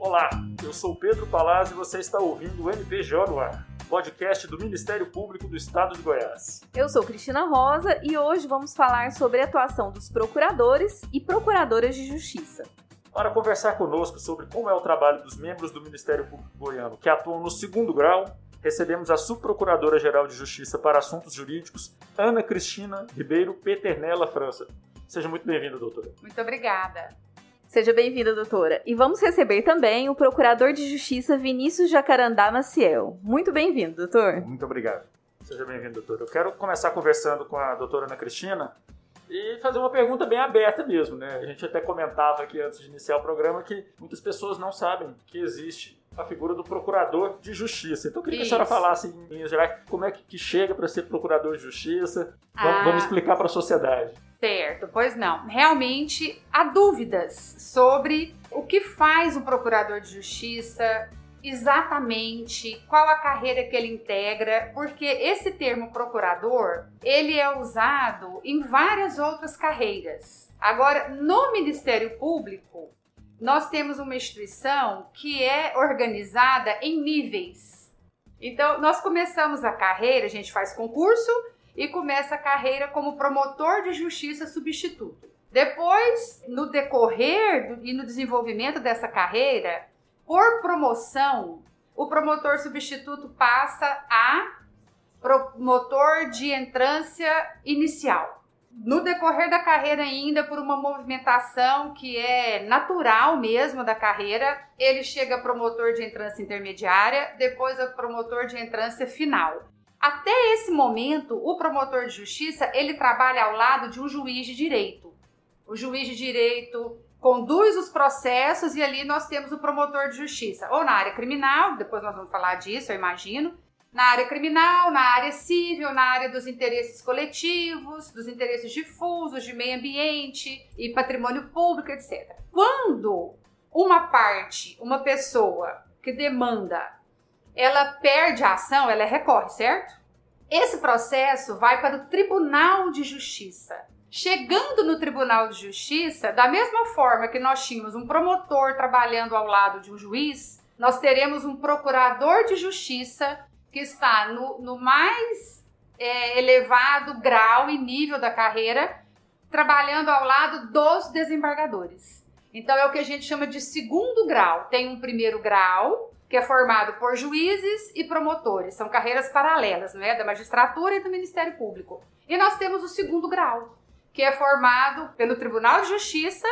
Olá, eu sou Pedro Palazzo e você está ouvindo o MPJ no ar, podcast do Ministério Público do Estado de Goiás. Eu sou Cristina Rosa e hoje vamos falar sobre a atuação dos procuradores e procuradoras de justiça. Para conversar conosco sobre como é o trabalho dos membros do Ministério Público Goiano que atuam no segundo grau, recebemos a Subprocuradora-Geral de Justiça para Assuntos Jurídicos, Ana Cristina Ribeiro Peternella França. Seja muito bem-vinda, doutora. Muito obrigada. Seja bem-vinda, doutora. E vamos receber também o Procurador de Justiça Vinícius Jacarandá Maciel. Muito bem-vindo, doutor. Muito obrigado. Seja bem-vindo, doutora. Eu quero começar conversando com a doutora Ana Cristina e fazer uma pergunta bem aberta mesmo, né? A gente até comentava aqui antes de iniciar o programa que muitas pessoas não sabem que existe a figura do procurador de justiça. Então eu queria Isso. que a senhora falasse em linhas gerais como é que chega para ser procurador de justiça. Ah. Vamos explicar para a sociedade. Certo, pois não. Realmente há dúvidas sobre o que faz um procurador de justiça, exatamente qual a carreira que ele integra, porque esse termo procurador, ele é usado em várias outras carreiras. Agora, no Ministério Público, nós temos uma instituição que é organizada em níveis. Então, nós começamos a carreira, a gente faz concurso e começa a carreira como promotor de justiça substituto. Depois, no decorrer e no desenvolvimento dessa carreira, por promoção, o promotor substituto passa a promotor de entrância inicial no decorrer da carreira ainda por uma movimentação que é natural mesmo da carreira, ele chega a promotor de entrância intermediária, depois a promotor de entrância final. Até esse momento, o promotor de justiça, ele trabalha ao lado de um juiz de direito. O juiz de direito conduz os processos e ali nós temos o promotor de justiça, ou na área criminal, depois nós vamos falar disso, eu imagino, na área criminal, na área civil, na área dos interesses coletivos, dos interesses difusos, de meio ambiente e patrimônio público, etc. Quando uma parte, uma pessoa que demanda, ela perde a ação, ela recorre, certo? Esse processo vai para o Tribunal de Justiça. Chegando no Tribunal de Justiça, da mesma forma que nós tínhamos um promotor trabalhando ao lado de um juiz, nós teremos um procurador de justiça que está no, no mais é, elevado grau e nível da carreira, trabalhando ao lado dos desembargadores. Então é o que a gente chama de segundo grau. Tem um primeiro grau, que é formado por juízes e promotores. São carreiras paralelas, não é? Da magistratura e do Ministério Público. E nós temos o segundo grau, que é formado pelo Tribunal de Justiça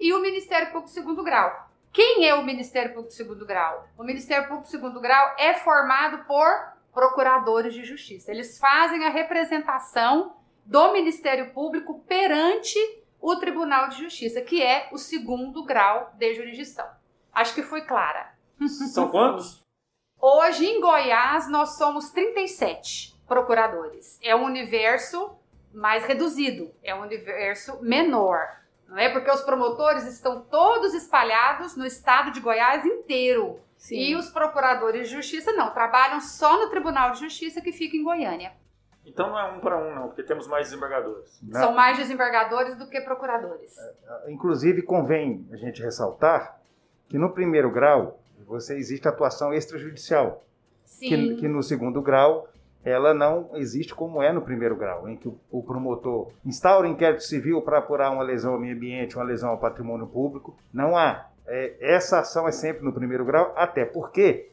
e o Ministério Público segundo grau. Quem é o Ministério Público Segundo Grau? O Ministério Público Segundo Grau é formado por procuradores de justiça. Eles fazem a representação do Ministério Público perante o Tribunal de Justiça, que é o segundo grau de jurisdição. Acho que foi clara. São quantos? Hoje em Goiás nós somos 37 procuradores. É um universo mais reduzido, é um universo menor não é? Porque os promotores estão todos espalhados no estado de Goiás inteiro. Sim. E os procuradores de justiça não, trabalham só no Tribunal de Justiça que fica em Goiânia. Então não é um para um, não, porque temos mais desembargadores. Não. São mais desembargadores do que procuradores. É, é, inclusive, convém a gente ressaltar que no primeiro grau você existe atuação extrajudicial. Sim. Que, que no segundo grau ela não existe como é no primeiro grau, em que o promotor instaura inquérito civil para apurar uma lesão ao meio ambiente, uma lesão ao patrimônio público. Não há. É, essa ação é sempre no primeiro grau, até porque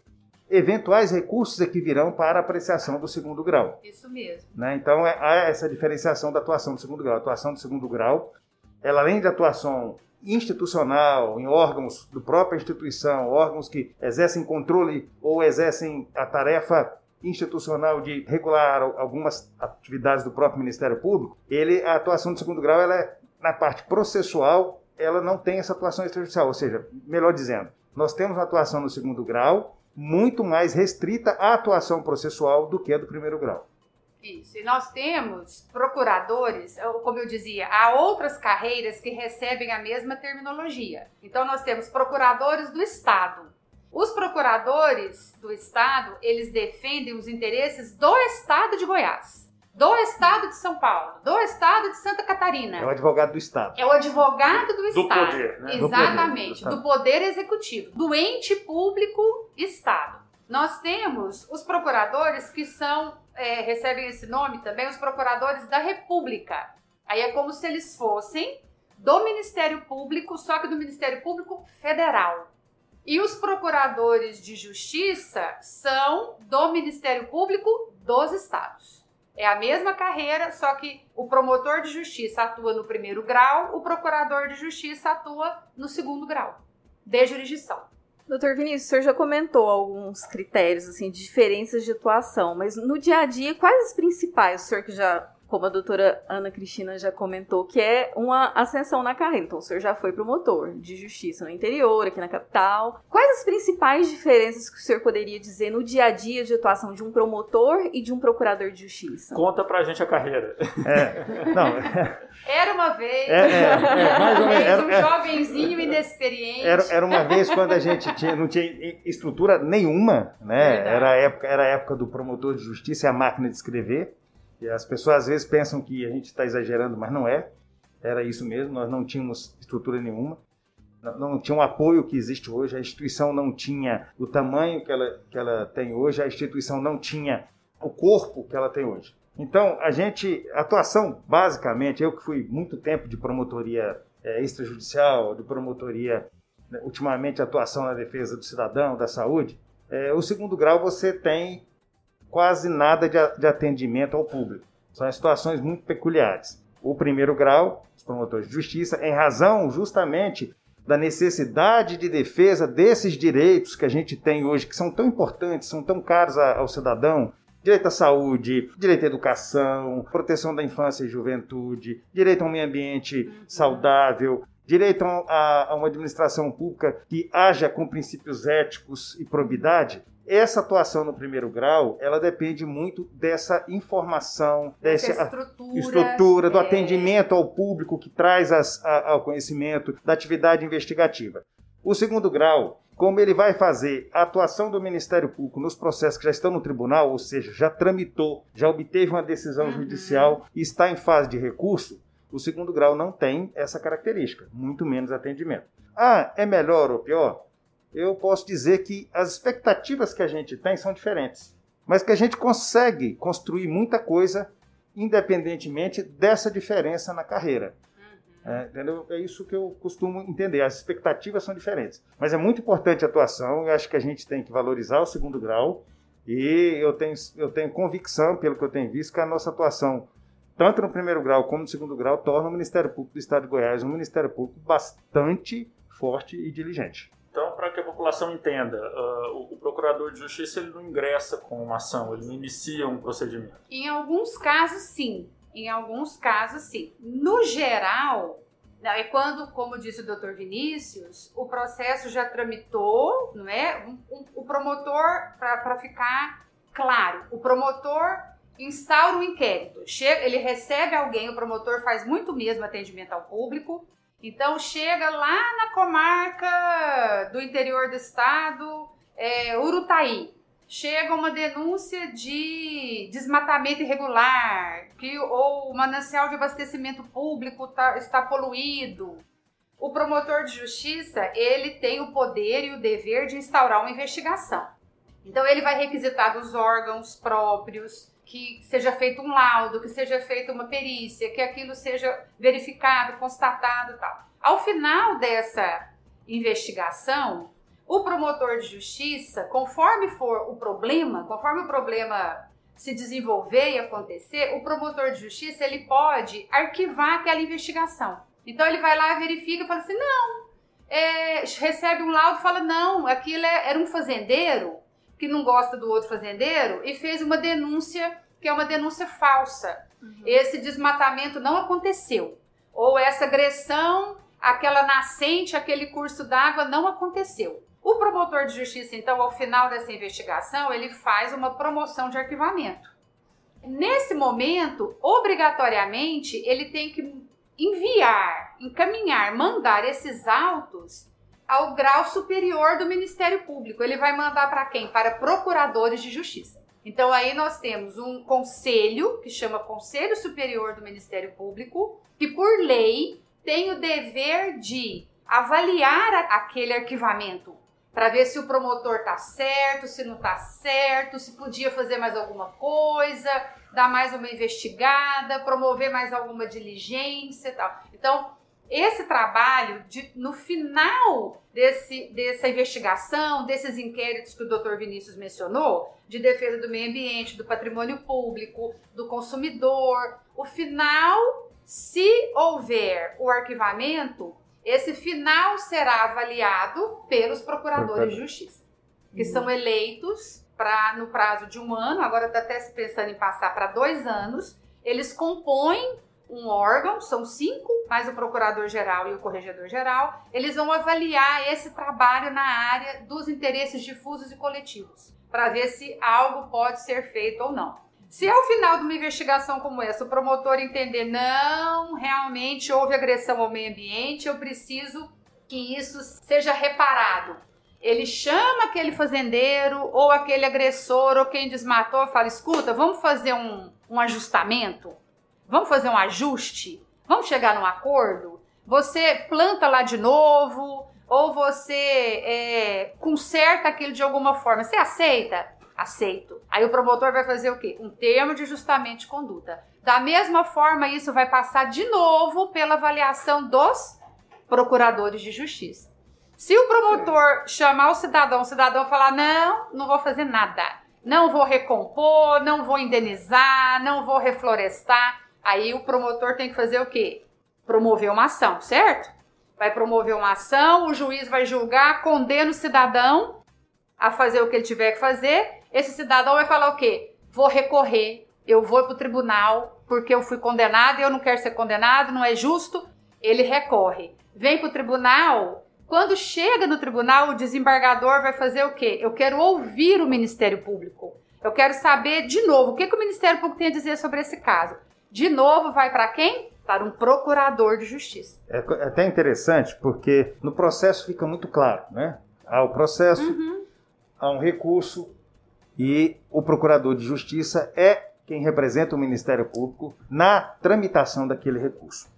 eventuais recursos é que virão para apreciação do segundo grau. Isso mesmo. Né? Então é, há essa diferenciação da atuação do segundo grau. A atuação do segundo grau, ela além de atuação institucional, em órgãos do própria instituição, órgãos que exercem controle ou exercem a tarefa institucional de regular algumas atividades do próprio Ministério Público, ele a atuação de segundo grau ela é na parte processual, ela não tem essa atuação extrajudicial, ou seja, melhor dizendo, nós temos uma atuação no segundo grau muito mais restrita à atuação processual do que a do primeiro grau. Isso. E nós temos procuradores, como eu dizia, há outras carreiras que recebem a mesma terminologia. Então nós temos procuradores do Estado, os procuradores do estado, eles defendem os interesses do estado de Goiás. do Estado de São Paulo, do Estado de Santa Catarina. É o advogado do Estado. É o advogado do Estado. poder, né? Do Exatamente, poder, do poder executivo, do ente público Estado. Nós temos os procuradores que são, é, recebem esse nome também, os procuradores da República. Aí é como se eles fossem do Ministério Público, só que do Ministério Público Federal. E os procuradores de justiça são do Ministério Público dos estados. É a mesma carreira, só que o promotor de justiça atua no primeiro grau, o procurador de justiça atua no segundo grau de jurisdição. Doutor Vinícius, o senhor já comentou alguns critérios assim de diferenças de atuação, mas no dia a dia, quais os principais? O senhor que já como a doutora Ana Cristina já comentou, que é uma ascensão na carreira. Então, o senhor já foi promotor de justiça no interior, aqui na capital. Quais as principais diferenças que o senhor poderia dizer no dia a dia de atuação de um promotor e de um procurador de justiça? Conta pra gente a carreira. É, não, Era uma vez, é, é, é, mais ou menos, um era, é, jovenzinho inexperiente. era, era uma vez quando a gente tinha, não tinha estrutura nenhuma, né? Verdade. Era a, época, era a época do promotor de justiça e a máquina de escrever. As pessoas às vezes pensam que a gente está exagerando, mas não é. Era isso mesmo, nós não tínhamos estrutura nenhuma. Não, não tinha o apoio que existe hoje, a instituição não tinha o tamanho que ela, que ela tem hoje, a instituição não tinha o corpo que ela tem hoje. Então, a gente, atuação, basicamente, eu que fui muito tempo de promotoria é, extrajudicial, de promotoria, né, ultimamente atuação na defesa do cidadão, da saúde, é, o segundo grau você tem quase nada de, atendimento ao público. São situações muito peculiares. O primeiro grau, os promotores de justiça, em razão justamente da necessidade de defesa desses direitos que a gente tem hoje, que são tão importantes, são tão caros ao cidadão, direito à saúde, direito à educação, proteção da infância e juventude, direito a um meio ambiente saudável, direito a, a uma administração pública que haja com princípios éticos e probidade. Essa atuação no primeiro grau, ela depende muito dessa informação, Essa dessa estrutura, estrutura, do é, atendimento ao público que traz as- a- ao conhecimento, da atividade investigativa. O segundo grau, como ele vai fazer a atuação do Ministério Público nos processos que já estão no tribunal, ou seja, já tramitou, já obteve uma decisão Uhum. judicial e está em fase de recurso, o segundo grau não tem essa característica, muito menos atendimento. Ah, é melhor ou pior? Eu posso dizer que as expectativas que a gente tem são diferentes, mas que a gente consegue construir muita coisa independentemente dessa diferença na carreira. Uhum. É, entendeu? É isso que eu costumo entender. As expectativas são diferentes. Mas é muito importante a atuação. Eu acho que a gente tem que valorizar o segundo grau. E eu tenho, eu tenho convicção, pelo que eu tenho visto, que a nossa atuação, tanto no primeiro grau como no segundo grau, torna o Ministério Público do Estado de Goiás um Ministério Público bastante forte e diligente. Então, para que a população entenda, ah, o, o procurador de justiça ele não ingressa com uma ação, ele não inicia um procedimento. Em alguns casos, sim. Em alguns casos, sim. No geral, não, é quando, como disse o doutor Vinícius, o processo já tramitou, não é? O promotor, para ficar claro, o promotor instaura um inquérito. Chega, ele recebe alguém, o promotor faz muito mesmo atendimento ao público. Então chega lá na comarca do interior do estado, é, Urutaí chega uma denúncia de desmatamento irregular, que ou o manancial de abastecimento público tá- está poluído. O promotor de justiça, ele tem o poder e o dever de instaurar uma investigação. Então ele vai requisitar dos órgãos próprios que seja feito um laudo, que seja feita uma perícia, que aquilo seja verificado, constatado, e tal. Ao final dessa investigação, o promotor de justiça, conforme for o problema, conforme o problema se desenvolver e acontecer, o promotor de justiça ele pode arquivar aquela investigação. Então ele vai lá, verifica e fala assim: não, é, recebe um laudo fala: não, aquilo é- era um fazendeiro que não gosta do outro fazendeiro e fez uma denúncia que é uma denúncia falsa. Esse desmatamento não aconteceu. Ou essa agressão, aquela nascente, aquele curso d'água não aconteceu. O promotor de justiça, então, ao final dessa investigação, ele faz uma promoção de arquivamento. Nesse momento, obrigatoriamente, ele tem que enviar, encaminhar, mandar esses autos ao grau superior do Ministério Público. Ele vai mandar para quem? Para procuradores de justiça. Então aí nós temos um conselho que chama Conselho Superior do Ministério Público, que por lei tem o dever de avaliar aquele arquivamento para ver se o promotor tá certo, se não tá certo, se podia fazer mais alguma coisa, dar mais uma investigada, promover mais alguma diligência tal. Então, esse trabalho, de, no final desse, dessa investigação, desses inquéritos que o doutor Vinícius mencionou, de defesa do meio ambiente, do patrimônio público, do consumidor, o final, se houver o arquivamento, esse final será avaliado pelos procuradores de justiça, que uhum. são eleitos pra, no prazo de um ano, agora está até pensando em passar para dois anos. Eles compõem um órgão, são cinco, mais o procurador-geral e o corregedor-geral. Eles vão avaliar esse trabalho na área dos interesses difusos e coletivos, para ver se algo pode ser feito ou não. Se ao final de uma investigação como essa o promotor entender não, realmente houve agressão ao meio ambiente, eu preciso que isso seja reparado. Ele chama aquele fazendeiro ou aquele agressor ou quem desmatou, fala: escuta, vamos fazer um, um ajustamento, vamos fazer um ajuste, vamos chegar num acordo. Você planta lá de novo ou você é, conserta aquilo de alguma forma. Você aceita? aceito. Aí o promotor vai fazer o quê? Um termo de ajustamento de conduta. Da mesma forma, isso vai passar de novo pela avaliação dos procuradores de justiça. Se o promotor chamar o cidadão, o cidadão falar: não, não vou fazer nada, não vou recompor, não vou indenizar, não vou reflorestar, aí o promotor tem que fazer o quê? Promover uma ação, certo? Vai promover uma ação, o juiz vai julgar, condena o cidadão a fazer o que ele tiver que fazer esse cidadão vai falar o quê? Vou recorrer, eu vou para o tribunal porque eu fui condenado e eu não quero ser condenado, não é justo. Ele recorre. Vem para o tribunal. Quando chega no tribunal, o desembargador vai fazer o quê? Eu quero ouvir o Ministério Público. Eu quero saber de novo o que, que o Ministério Público tem a dizer sobre esse caso. De novo, vai para quem? Para um procurador de justiça. É, é até interessante porque no processo fica muito claro, né? Há o processo, uhum. há um recurso, e o procurador de justiça é quem representa o Ministério Público na tramitação daquele recurso.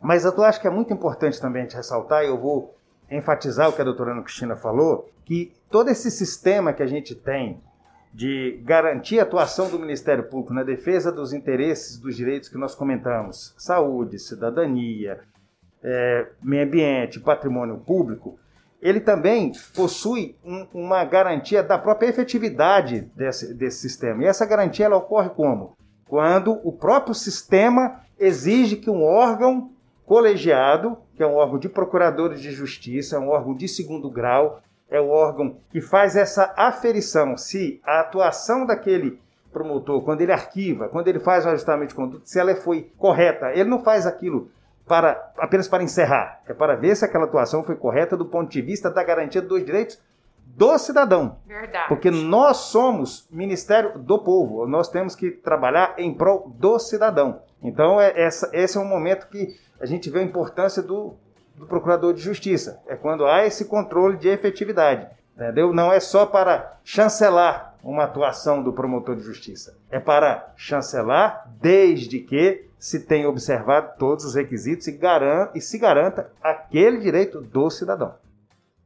Mas eu acho que é muito importante também a gente ressaltar, e eu vou enfatizar o que a doutora Ana Cristina falou, que todo esse sistema que a gente tem de garantir a atuação do Ministério Público na defesa dos interesses, dos direitos que nós comentamos, saúde, cidadania, é, meio ambiente, patrimônio público, ele também possui um, uma garantia da própria efetividade desse, desse sistema. E essa garantia ela ocorre como? Quando o próprio sistema exige que um órgão colegiado, que é um órgão de procuradores de justiça, um órgão de segundo grau, é o órgão que faz essa aferição se a atuação daquele promotor, quando ele arquiva, quando ele faz o ajustamento de conduta, se ela foi correta. Ele não faz aquilo para apenas para encerrar, é para ver se aquela atuação foi correta do ponto de vista da garantia dos direitos do cidadão. Verdade. Porque nós somos Ministério do Povo, nós temos que trabalhar em prol do cidadão. Então, é, essa, esse é um momento que a gente vê a importância do, do Procurador de Justiça. É quando há esse controle de efetividade. Entendeu? Não é só para chancelar uma atuação do promotor de justiça. É para chancelar desde que se tenha observado todos os requisitos e, garanta, e se garanta aquele direito do cidadão.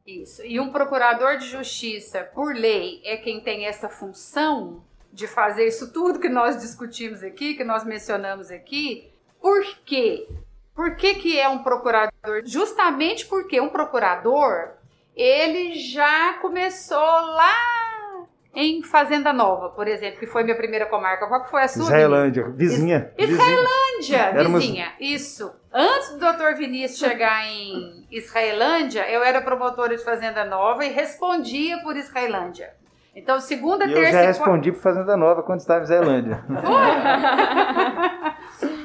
Isso. E um procurador de justiça, por lei, é quem tem essa função de fazer isso tudo que nós discutimos aqui, que nós mencionamos aqui. Por quê? Por que, que é um procurador? Justamente porque um procurador, ele já começou lá em Fazenda Nova, por exemplo, que foi minha primeira comarca. Qual que foi a sua? Israelândia, vizinha. Is Israelândia, vizinha. Isso. Antes do Dr. Vinícius chegar em Israelândia, eu era promotora de Fazenda Nova e respondia por Israelândia. Então, segunda, e terça eu já respondi por Fazenda Nova quando estava em Israelândia.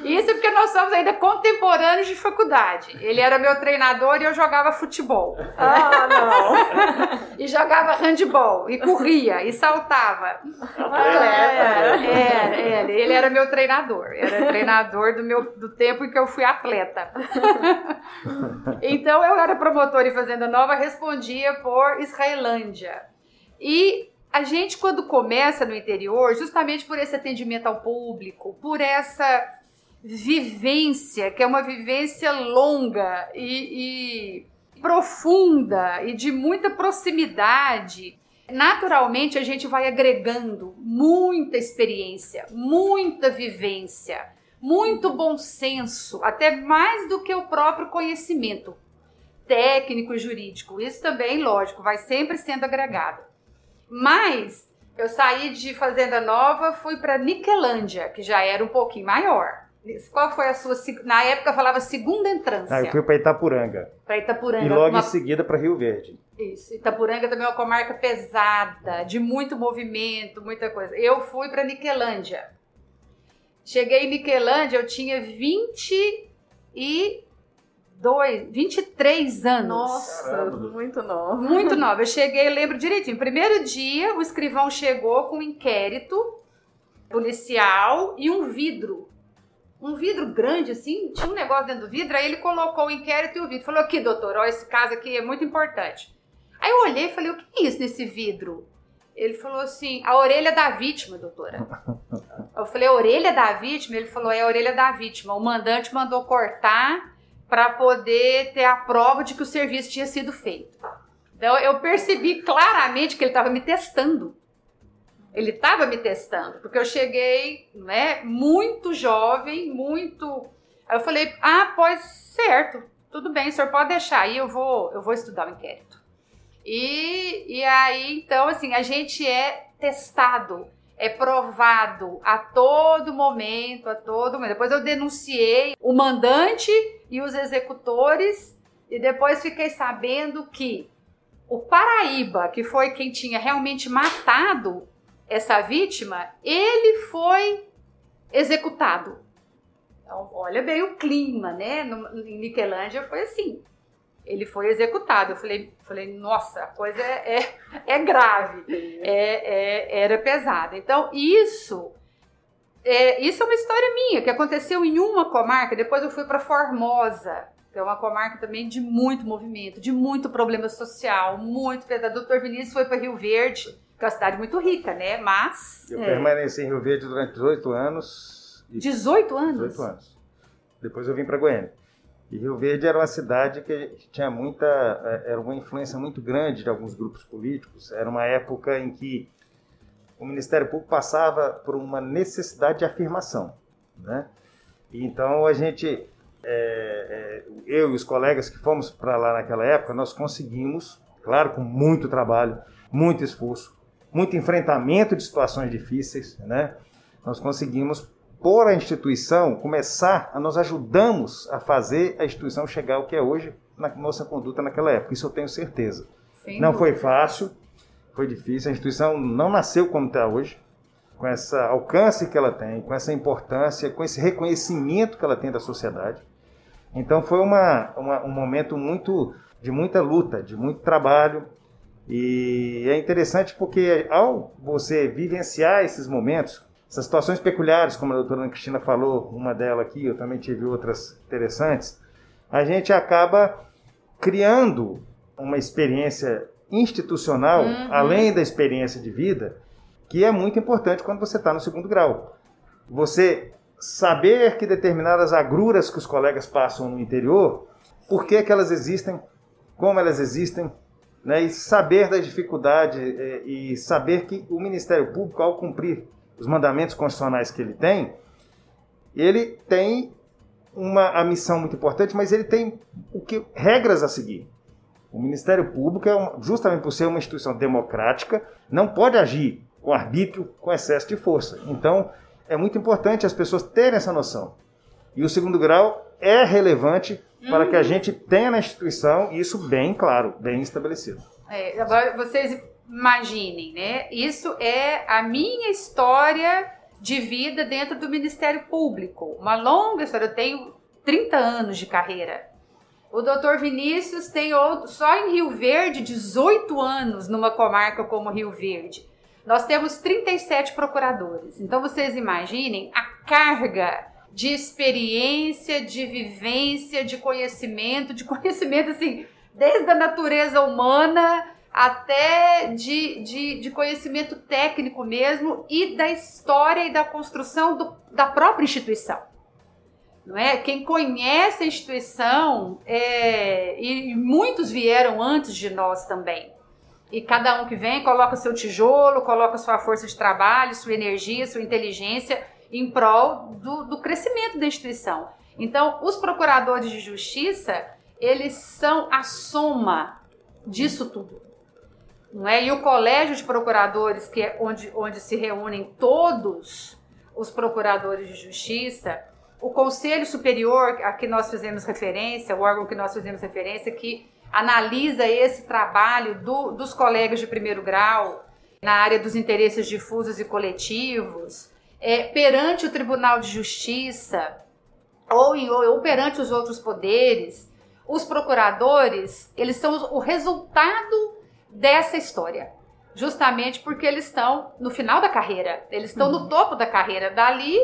Isso porque nós somos ainda contemporâneos de faculdade. Ele era meu treinador e eu jogava futebol. Ah, não! e jogava handball, e corria, e saltava. Atleta. É, é, ele era meu treinador. Era treinador do, meu, do tempo em que eu fui atleta. então eu era promotor em Fazenda Nova, respondia por Israelândia. E a gente, quando começa no interior, justamente por esse atendimento ao público, por essa vivência, que é uma vivência longa e, e profunda e de muita proximidade, naturalmente a gente vai agregando muita experiência, muita vivência, muito bom senso, até mais do que o próprio conhecimento técnico e jurídico. Isso também, lógico, vai sempre sendo agregado. Mas eu saí de Fazenda Nova, fui para Niquelândia, que já era um pouquinho maior. Qual foi a sua. Na época falava segunda entrância. Ah, eu fui para Itapuranga. Para Itapuranga. E logo uma... em seguida para Rio Verde. Isso. Itapuranga também é uma comarca pesada, de muito movimento, muita coisa. Eu fui para Niquelândia. Cheguei em Niquelândia, eu tinha 20 e dois, 23 anos. Nossa, Caramba. muito nova. Muito nova. Eu cheguei, lembro direitinho. Primeiro dia, o escrivão chegou com um inquérito policial e um vidro. Um vidro grande, assim, tinha um negócio dentro do vidro, aí ele colocou o inquérito e o vidro. Falou, aqui, doutor, ó, esse caso aqui é muito importante. Aí eu olhei e falei, o que é isso nesse vidro? Ele falou assim, a orelha da vítima, doutora. Eu falei, a orelha da vítima? Ele falou, é a orelha da vítima. O mandante mandou cortar para poder ter a prova de que o serviço tinha sido feito. Então eu percebi claramente que ele estava me testando. Ele estava me testando, porque eu cheguei, né, muito jovem, muito. Aí eu falei: "Ah, pois certo. Tudo bem, o senhor pode deixar aí, eu vou, eu vou estudar o inquérito". E, e aí, então, assim, a gente é testado é provado a todo momento, a todo momento. Depois eu denunciei o mandante e os executores e depois fiquei sabendo que o Paraíba, que foi quem tinha realmente matado essa vítima, ele foi executado. Então, olha bem o clima, né? No, em Niquelândia foi assim ele foi executado. Eu falei, falei nossa, a coisa é, é, é grave, é, é, era pesada. Então, isso é, isso é uma história minha, que aconteceu em uma comarca, depois eu fui para Formosa, que é uma comarca também de muito movimento, de muito problema social, muito pesado. Doutor Vinícius foi para Rio Verde, que é uma cidade muito rica, né? Mas. Eu é. permaneci em Rio Verde durante 18 anos. 18 anos? 18 anos. Depois eu vim para Goiânia. E Rio Verde era uma cidade que tinha muita, é, era uma influência muito grande de alguns grupos políticos. Era uma época em que o Ministério Público passava por uma necessidade de afirmação, né? E então a gente, é, é, eu e os colegas que fomos para lá naquela época, nós conseguimos, claro, com muito trabalho, muito esforço, muito enfrentamento de situações difíceis, né? Nós conseguimos por a instituição começar, a nós ajudamos a fazer a instituição chegar ao que é hoje na nossa conduta naquela época. Isso eu tenho certeza. Sem não dúvida. foi fácil, foi difícil. A instituição não nasceu como está hoje, com esse alcance que ela tem, com essa importância, com esse reconhecimento que ela tem da sociedade. Então foi uma, uma, um momento muito de muita luta, de muito trabalho. E é interessante porque ao você vivenciar esses momentos, essas situações peculiares, como a doutora Ana Cristina falou, uma delas aqui, eu também tive outras interessantes, a gente acaba criando uma experiência institucional, uhum. além da experiência de vida, que é muito importante quando você está no segundo grau. Você saber que determinadas agruras que os colegas passam no interior, por que, que elas existem, como elas existem, né, e saber da dificuldade eh, e saber que o Ministério Público, ao cumprir os mandamentos constitucionais que ele tem, ele tem uma a missão muito importante, mas ele tem o que regras a seguir. O Ministério Público, é justamente por ser uma instituição democrática, não pode agir com arbítrio, com excesso de força. Então, é muito importante as pessoas terem essa noção. E o segundo grau é relevante uhum. para que a uhum. gente tenha na instituição isso bem claro, bem estabelecido. É, agora, vocês imaginem, né? Isso é a minha história de vida dentro do Ministério Público. Uma longa história. Eu tenho 30 anos de carreira. O doutor Vinícius tem outro, só em Rio Verde, 18 anos numa comarca como Rio Verde. Nós temos 37 procuradores. Então vocês imaginem a carga de experiência, de vivência, de conhecimento, de conhecimento assim, desde a natureza humana até de, de, de, conhecimento técnico mesmo e da história e da construção do, da própria instituição. Não é? Quem conhece a instituição, é, e muitos vieram antes de nós também. E cada um que vem coloca seu tijolo, coloca sua força de trabalho, sua energia, sua inteligência em prol do, do crescimento da instituição. Então, os procuradores de justiça, eles são a soma disso tudo. Não é? E o colégio de procuradores, que é onde, onde se reúnem todos os procuradores de justiça, o Conselho Superior, a que nós fizemos referência, o órgão que nós fizemos referência, que analisa esse trabalho do, dos colegas de primeiro grau na área dos interesses difusos e coletivos, é, perante o Tribunal de Justiça ou, ou perante os outros poderes, os procuradores, eles são o resultado dessa história. Justamente porque eles estão no final da carreira, eles estão uhum. no topo da carreira. Dali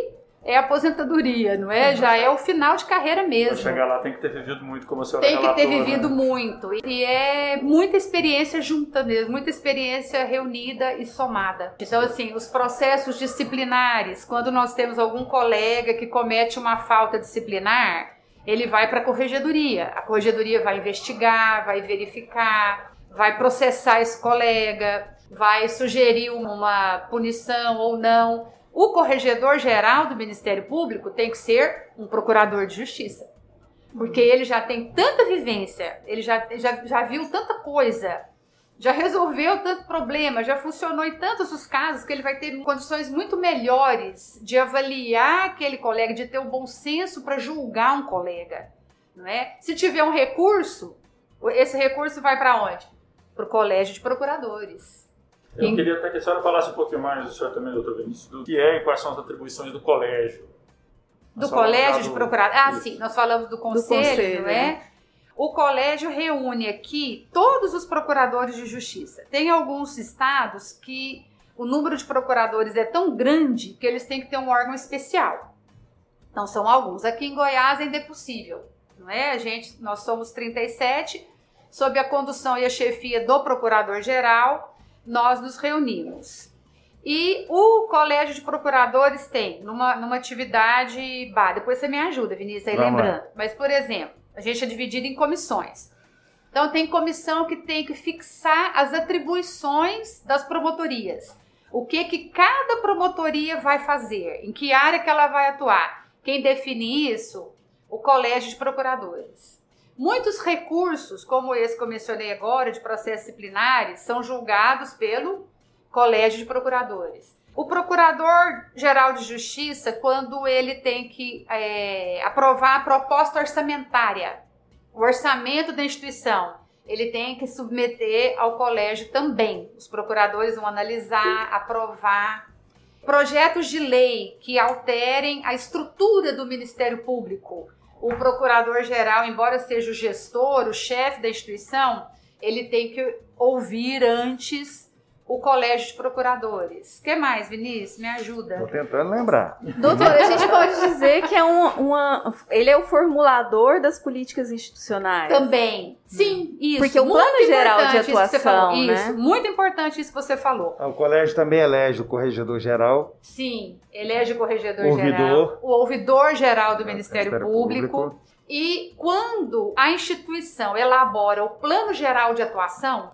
é aposentadoria, não é? Uhum. Já é o final de carreira mesmo. Pra chegar lá tem que ter vivido muito, como a senhora Tem que ter vivido né? muito. E é muita experiência junta mesmo, muita experiência reunida e somada. Então, assim, os processos disciplinares, quando nós temos algum colega que comete uma falta disciplinar, ele vai para a corregedoria. A corregedoria vai investigar, vai verificar, vai processar esse colega, vai sugerir uma punição ou não. O corregedor geral do Ministério Público tem que ser um procurador de justiça. Porque ele já tem tanta vivência, ele já, já, já viu tanta coisa, já resolveu tanto problema, já funcionou em tantos os casos que ele vai ter condições muito melhores de avaliar aquele colega, de ter o um bom senso para julgar um colega, não é? Se tiver um recurso, esse recurso vai para onde? Para o colégio de procuradores. Eu queria até que a senhora falasse um pouquinho mais, o senhor também, doutor Vinícius, do que é e quais são as atribuições do colégio. Do colégio de procuradores? Ah, sim, nós falamos do conselho, do conselho não é? Né? O colégio reúne aqui todos os procuradores de justiça. Tem alguns estados que o número de procuradores é tão grande que eles têm que ter um órgão especial. Então são alguns. Aqui em Goiás ainda é possível, não é? A gente, nós somos 37, sob a condução e a chefia do procurador-geral nós nos reunimos. E o Colégio de Procuradores tem, numa, numa atividade. Bah, depois você me ajuda, Vinícius, aí Vamos lembrando. Lá. Mas, por exemplo, a gente é dividido em comissões. Então, tem comissão que tem que fixar as atribuições das promotorias. O que, que cada promotoria vai fazer, em que área que ela vai atuar. Quem define isso? O Colégio de Procuradores. Muitos recursos, como esse que eu mencionei agora, de processos disciplinares, são julgados pelo Colégio de Procuradores. O Procurador-Geral de Justiça, quando ele tem que é, aprovar a proposta orçamentária, o orçamento da instituição, ele tem que submeter ao colégio também. Os procuradores vão analisar, aprovar. Projetos de lei que alterem a estrutura do Ministério Público, o procurador-geral, embora seja o gestor, o chefe da instituição, ele tem que ouvir antes o colégio de procuradores. O que mais, Vinícius? Me ajuda. Estou tentando lembrar. Doutor, a gente pode dizer que é um, uma, ele é o formulador das políticas institucionais. Também. Sim, isso. Porque o plano geral de atuação, isso, né? Isso, muito importante isso que você falou. Ah, o colégio também elege o corregedor geral. Sim, elege o corregedor ouvidor. geral. O ouvidor geral do Ministério, Ministério Público. Público. E quando a instituição elabora o plano geral de atuação,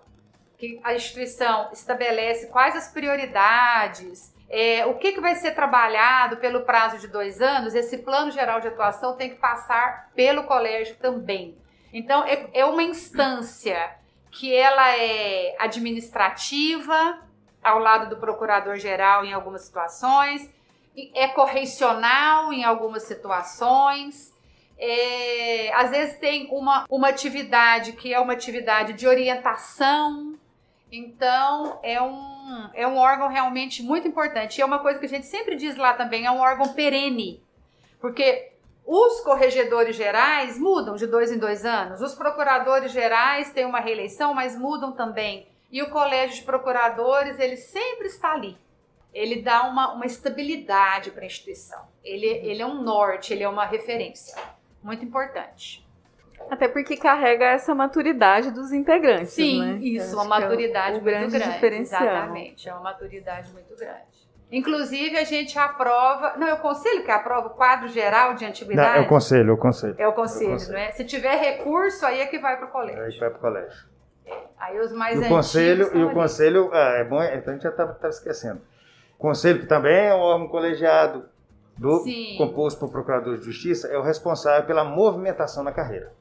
que a instituição estabelece quais as prioridades, é, o que, que vai ser trabalhado pelo prazo de dois anos, esse plano geral de atuação tem que passar pelo colégio também. Então, é, é uma instância que ela é administrativa, ao lado do procurador-geral em algumas situações, é correcional em algumas situações, é, às vezes tem uma, uma atividade que é uma atividade de orientação, então, é um, é um órgão realmente muito importante. E é uma coisa que a gente sempre diz lá também, é um órgão perene. Porque os corregedores gerais mudam de dois em dois anos, os procuradores gerais têm uma reeleição, mas mudam também. E o colégio de procuradores, ele sempre está ali. Ele dá uma, uma estabilidade para a instituição. Ele, ele é um norte, ele é uma referência. Muito importante. Até porque carrega essa maturidade dos integrantes, Sim, né? isso, Eu uma que é o- maturidade o muito grande grande. diferencial. Exatamente, é uma maturidade muito grande. Inclusive, a gente aprova. Não, é o conselho que aprova o quadro geral de Não, antiguidade? é o conselho, é o conselho. É o conselho, É o não é? Se tiver recurso, aí é que vai para o colégio. Aí vai pro colégio. Aí os mais E o antigos. conselho, e o ali. conselho, ah, é bom, então a gente já estava esquecendo. O conselho, que também é um órgão colegiado, do, Sim. composto por procurador de justiça, é o responsável pela movimentação na carreira.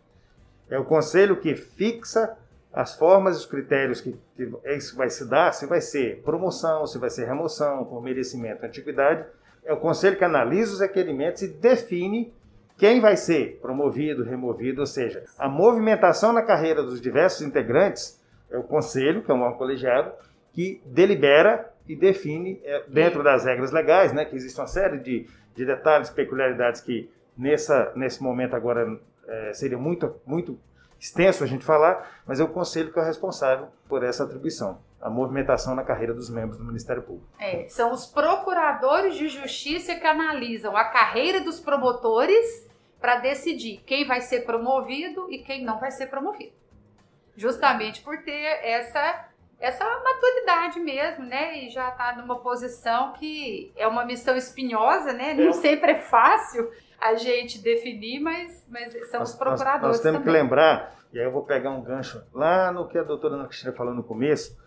É o conselho que fixa as formas e os critérios que, que isso vai se dar, se vai ser promoção, se vai ser remoção, por merecimento, antiguidade. É o conselho que analisa os requerimentos e define quem vai ser promovido, removido, ou seja, a movimentação na carreira dos diversos integrantes é o conselho, que é um órgão colegiado, que delibera e define é, dentro das regras legais, né, que existe uma série de, de detalhes, peculiaridades que nessa, nesse momento agora é, seria muito, muito extenso a gente falar, mas é o conselho que é o responsável por essa atribuição, a movimentação na carreira dos membros do Ministério Público. É, são os procuradores de justiça que analisam a carreira dos promotores para decidir quem vai ser promovido e quem não vai ser promovido. Justamente por ter essa essa maturidade mesmo, né? E já está numa posição que é uma missão espinhosa, né? Nem sempre é fácil a gente definir, mas, mas são os procuradores nós, nós temos também. que lembrar, e aí eu vou pegar um gancho lá no que a doutora Ana Cristina falou no começo,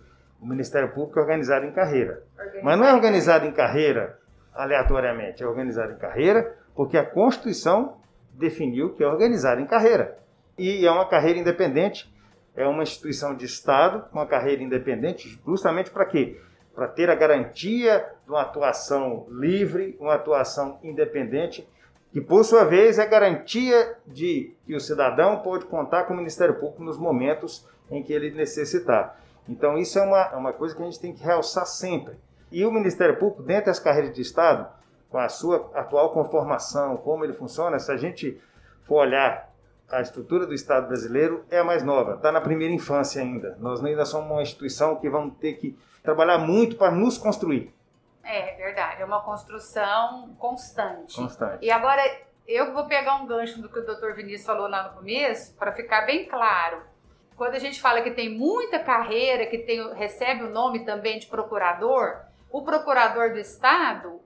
o Ministério Público é organizado em carreira. Mas não é organizado em carreira aleatoriamente, é organizado em carreira porque a Constituição definiu que é organizado em carreira. E é uma carreira independente, é uma instituição de Estado, uma carreira independente, justamente para quê? Para ter a garantia de uma atuação livre, uma atuação independente, que por sua vez é garantia de que o cidadão pode contar com o Ministério Público nos momentos em que ele necessitar. Então isso é uma, é uma coisa que a gente tem que realçar sempre. E o Ministério Público, dentro das carreiras de Estado, com a sua atual conformação, como ele funciona, se a gente for olhar a estrutura do Estado brasileiro, é a mais nova, está na primeira infância ainda. Nós ainda somos uma instituição que vamos ter que trabalhar muito para nos construir. É verdade, é uma construção constante. Constante. E agora eu vou pegar um gancho do que o Dr. Vinícius falou lá no começo, para ficar bem claro. Quando a gente fala que tem muita carreira que tem, recebe o nome também de procurador, o procurador do Estado,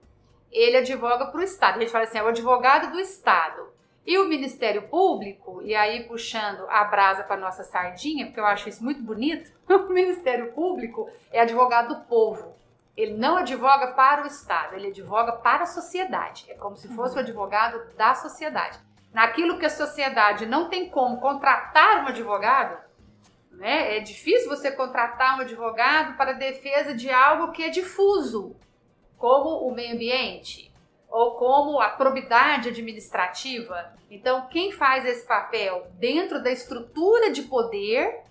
ele advoga para o Estado. A gente fala assim, é o advogado do Estado. E o Ministério Público, e aí puxando a brasa para nossa sardinha, porque eu acho isso muito bonito, o Ministério Público é advogado do povo. Ele não advoga para o Estado, ele advoga para a sociedade. É como se fosse o advogado da sociedade. Naquilo que a sociedade não tem como contratar um advogado, né? É difícil você contratar um advogado para a defesa de algo que é difuso, como o meio ambiente ou como a probidade administrativa. Então, quem faz esse papel dentro da estrutura de poder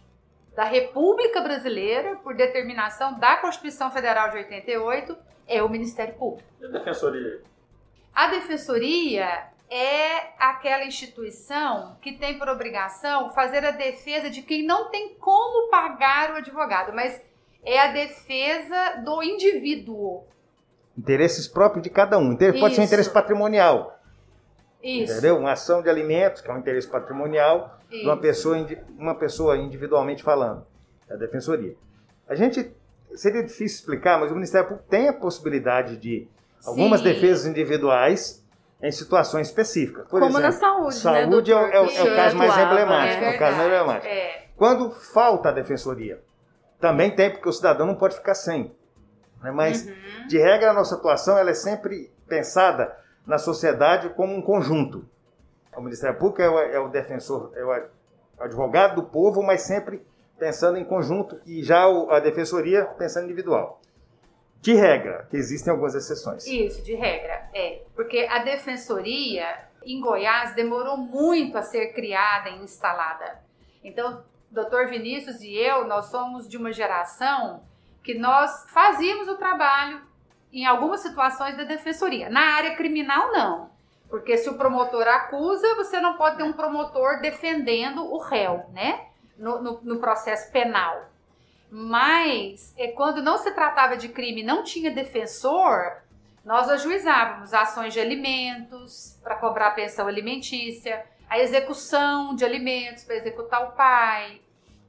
da República Brasileira, por determinação da Constituição Federal de 88, é o Ministério Público. E a defensoria? A defensoria é aquela instituição que tem por obrigação fazer a defesa de quem não tem como pagar o advogado, mas é a defesa do indivíduo. Interesses próprios de cada um. Pode ser um Isso. interesse patrimonial, Isso. entendeu? Uma ação de alimentos, que é um interesse patrimonial, de uma isso. pessoa, uma pessoa individualmente falando. É a defensoria. A gente. Seria difícil explicar, mas o Ministério Público tem a possibilidade de algumas Sim. defesas individuais em situações específicas. Por Como na exemplo, saúde, né, saúde é, é o, Que é o caso mais emblemático. né? É o caso mais emblemático. É. Quando falta a defensoria, também tem, porque o cidadão não pode ficar sem. né? Mas, Uhum. de regra, a nossa atuação ela é sempre pensada na sociedade como um conjunto. O Ministério Público é o, é o defensor, é o advogado do povo, mas sempre pensando em conjunto, e já a defensoria pensando individual. De regra, que existem algumas exceções. Isso, de regra, é. Porque a defensoria em Goiás demorou muito a ser criada e instalada. Então, Dr. Vinícius e eu, nós somos de uma geração que nós fazíamos o trabalho em algumas situações da defensoria. Na área criminal, não. Porque se o promotor acusa, você não pode ter um promotor defendendo o réu, né? No, no- no processo penal. Mas é, quando não se tratava de crime, não tinha defensor, nós ajuizávamos ações de alimentos para cobrar pensão alimentícia, a execução de alimentos para executar o pai,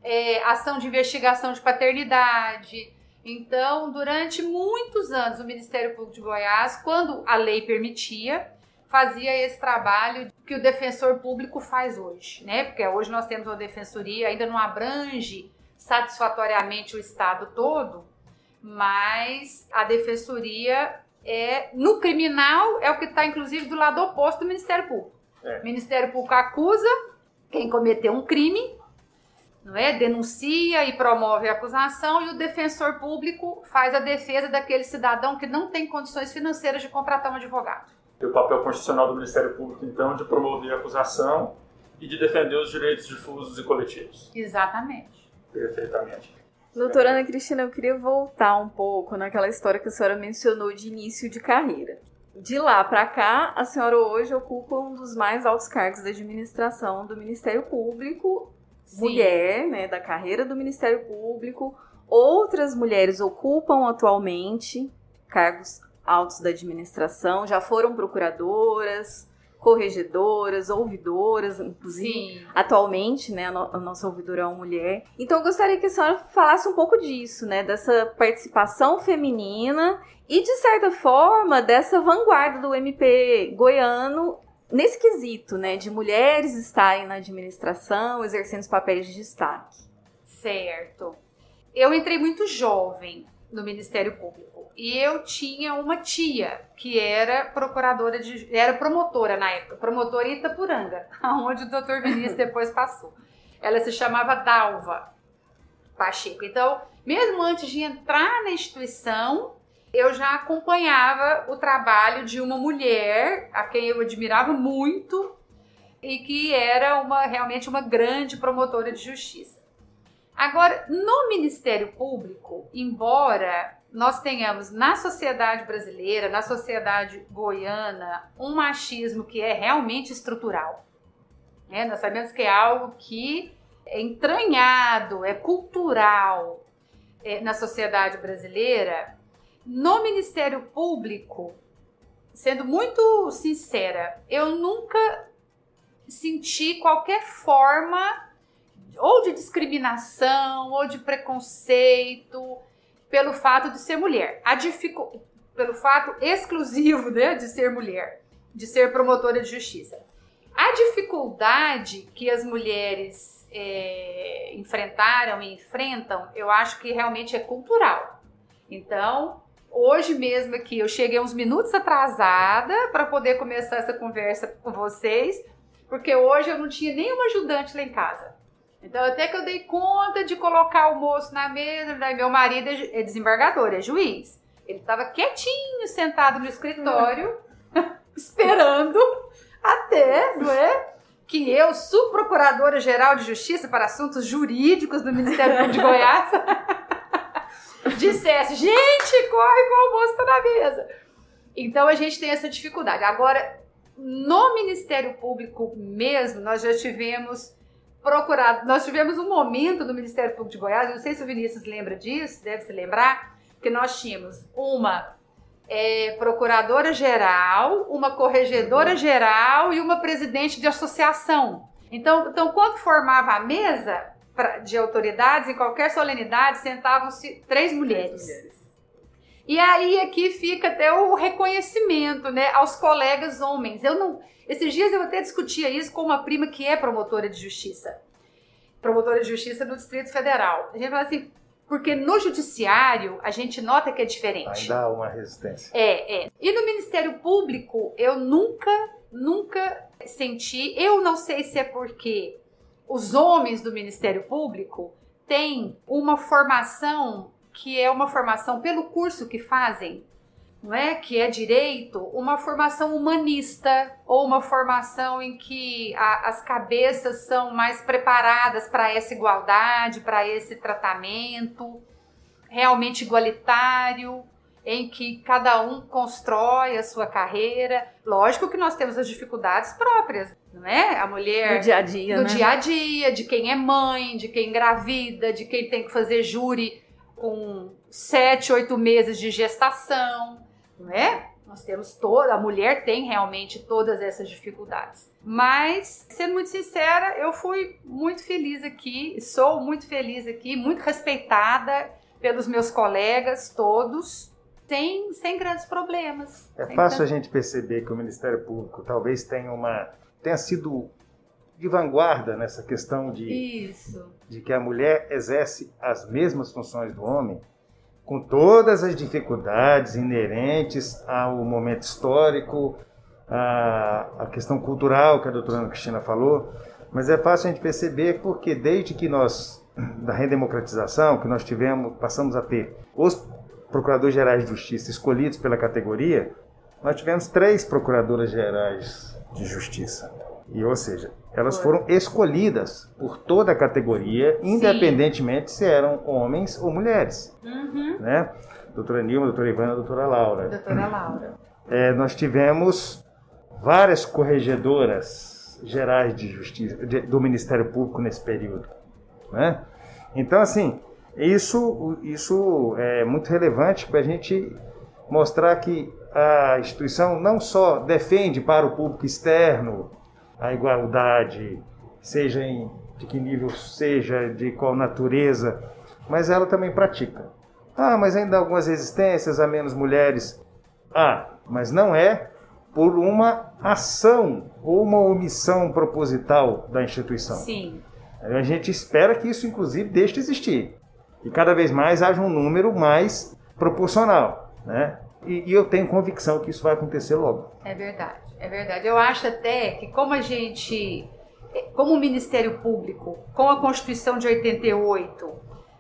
é, ação de investigação de paternidade. Então, durante muitos anos, o Ministério Público de Goiás, quando a lei permitia, fazia esse trabalho que o defensor público faz hoje, né? Porque hoje nós temos uma defensoria, ainda não abrange satisfatoriamente o Estado todo, mas a defensoria é no criminal é o que está inclusive do lado oposto do Ministério Público. É. O Ministério Público acusa quem cometeu um crime, não é? Denuncia e promove a acusação e o defensor público faz a defesa daquele cidadão que não tem condições financeiras de contratar um advogado. E o papel constitucional do Ministério Público, então, de promover a acusação e de defender os direitos difusos e coletivos. Exatamente. Perfeitamente. Doutora Ana Cristina, eu queria voltar um pouco naquela história que a senhora mencionou de início de carreira. De lá para cá, a senhora hoje ocupa um dos mais altos cargos da administração do Ministério Público, Sim. mulher, né, da carreira do Ministério Público. Outras mulheres ocupam atualmente cargos altos da administração, já foram procuradoras, corregedoras, ouvidoras, inclusive Sim. atualmente, né, a, no, a, nossa ouvidora é uma mulher. Então eu gostaria que a senhora falasse um pouco disso, né, dessa participação feminina e de certa forma dessa vanguarda do MP goiano nesse quesito, né, de mulheres estarem na administração, exercendo os papéis de destaque. Certo. Eu entrei muito jovem no Ministério Público. E eu tinha uma tia que era procuradora de. era promotora na época, promotora Itapuranga, onde o doutor Vinícius depois passou. Ela se chamava Dalva Pacheco. Então, mesmo antes de entrar na instituição, eu já acompanhava o trabalho de uma mulher a quem eu admirava muito e que era uma realmente uma grande promotora de justiça. Agora, no Ministério Público, embora nós tenhamos na sociedade brasileira, na sociedade goiana, um machismo que é realmente estrutural. É, nós sabemos que é algo que é entranhado, é cultural é, na sociedade brasileira. No Ministério Público, sendo muito sincera, eu nunca senti qualquer forma ou de discriminação ou de preconceito pelo fato de ser mulher. A dificu... pelo fato exclusivo né, de ser mulher, de ser promotora de justiça. A dificuldade que as mulheres é, enfrentaram e enfrentam, eu acho que realmente é cultural. Então, hoje mesmo aqui, eu cheguei uns minutos atrasada para poder começar essa conversa com vocês, porque hoje eu não tinha nenhuma ajudante lá em casa. Então, até que eu dei conta de colocar o almoço na mesa, daí meu marido é, é desembargador, é juiz. Ele estava quietinho, sentado no escritório, esperando até, não é? Que eu, subprocuradora-geral de Justiça para Assuntos Jurídicos do Ministério Público de Goiás, dissesse: gente, corre que o almoço está na mesa. Então a gente tem essa dificuldade. Agora, no Ministério Público mesmo, nós já tivemos procurado. Nós tivemos um momento no Ministério Público de Goiás, não sei se o Vinícius lembra disso, deve se lembrar, que nós tínhamos uma é, procuradora-geral, uma corregedora-geral e uma presidente de associação. Então, então, quando formava a mesa de autoridades, em qualquer solenidade, sentavam-se três mulheres. três mulheres. E aí aqui fica até o reconhecimento, né, aos colegas homens. Eu não, esses dias eu até discutia isso com uma prima que é promotora de justiça. Promotora de justiça no Distrito Federal. A gente fala assim, porque no judiciário a gente nota que é diferente. Ainda há uma resistência. É, é. E no Ministério Público eu nunca, nunca senti, eu não sei se é porque os homens do Ministério Público têm uma formação que é uma formação pelo curso que fazem, não é? Que é direito, uma formação humanista ou uma formação em que a, as cabeças são mais preparadas para essa igualdade, para esse tratamento realmente igualitário, em que cada um constrói a sua carreira. Lógico que nós temos as dificuldades próprias, não é? A mulher do dia a dia, do né? dia a dia, de quem é mãe, de quem engravida, de quem tem que fazer júri com sete, oito meses de gestação, não é? Nós temos toda, a mulher tem realmente todas essas dificuldades. Mas, sendo muito sincera, eu fui muito feliz aqui, sou muito feliz aqui, muito respeitada pelos meus colegas todos, sem, sem grandes problemas. É fácil a gente perceber que o Ministério Público talvez tenha uma tenha sido de vanguarda nessa questão de, Isso. de que a mulher exerce as mesmas funções do homem, com todas as dificuldades inerentes ao momento histórico, à, à questão cultural que a doutora Ana Cristina falou, mas é fácil a gente perceber porque desde que nós, da redemocratização, que nós tivemos, passamos a ter os procuradores gerais de justiça escolhidos pela categoria, nós tivemos três procuradoras gerais de justiça. E, ou seja, elas foram escolhidas por toda a categoria, independentemente se eram homens ou mulheres. Uhum. Né? Doutora Nilma, doutora Ivana, doutora Laura. Doutora Laura. É, nós tivemos várias corregedoras gerais de justiça de, do Ministério Público nesse período. Né? Então, assim, isso, isso é muito relevante para a gente mostrar que a instituição não só defende para o público externo a igualdade, seja em de que nível seja, de qual natureza, mas ela também pratica. Ah, mas ainda há algumas resistências, há menos mulheres. Ah, mas não é por uma ação ou uma omissão proposital da instituição. Sim. A gente espera que isso, inclusive, deixe de existir. E cada vez mais haja um número mais proporcional. Né? E, e eu tenho convicção que isso vai acontecer logo. É verdade, é verdade. Eu acho até que como a gente, como o Ministério Público, com a Constituição de 88,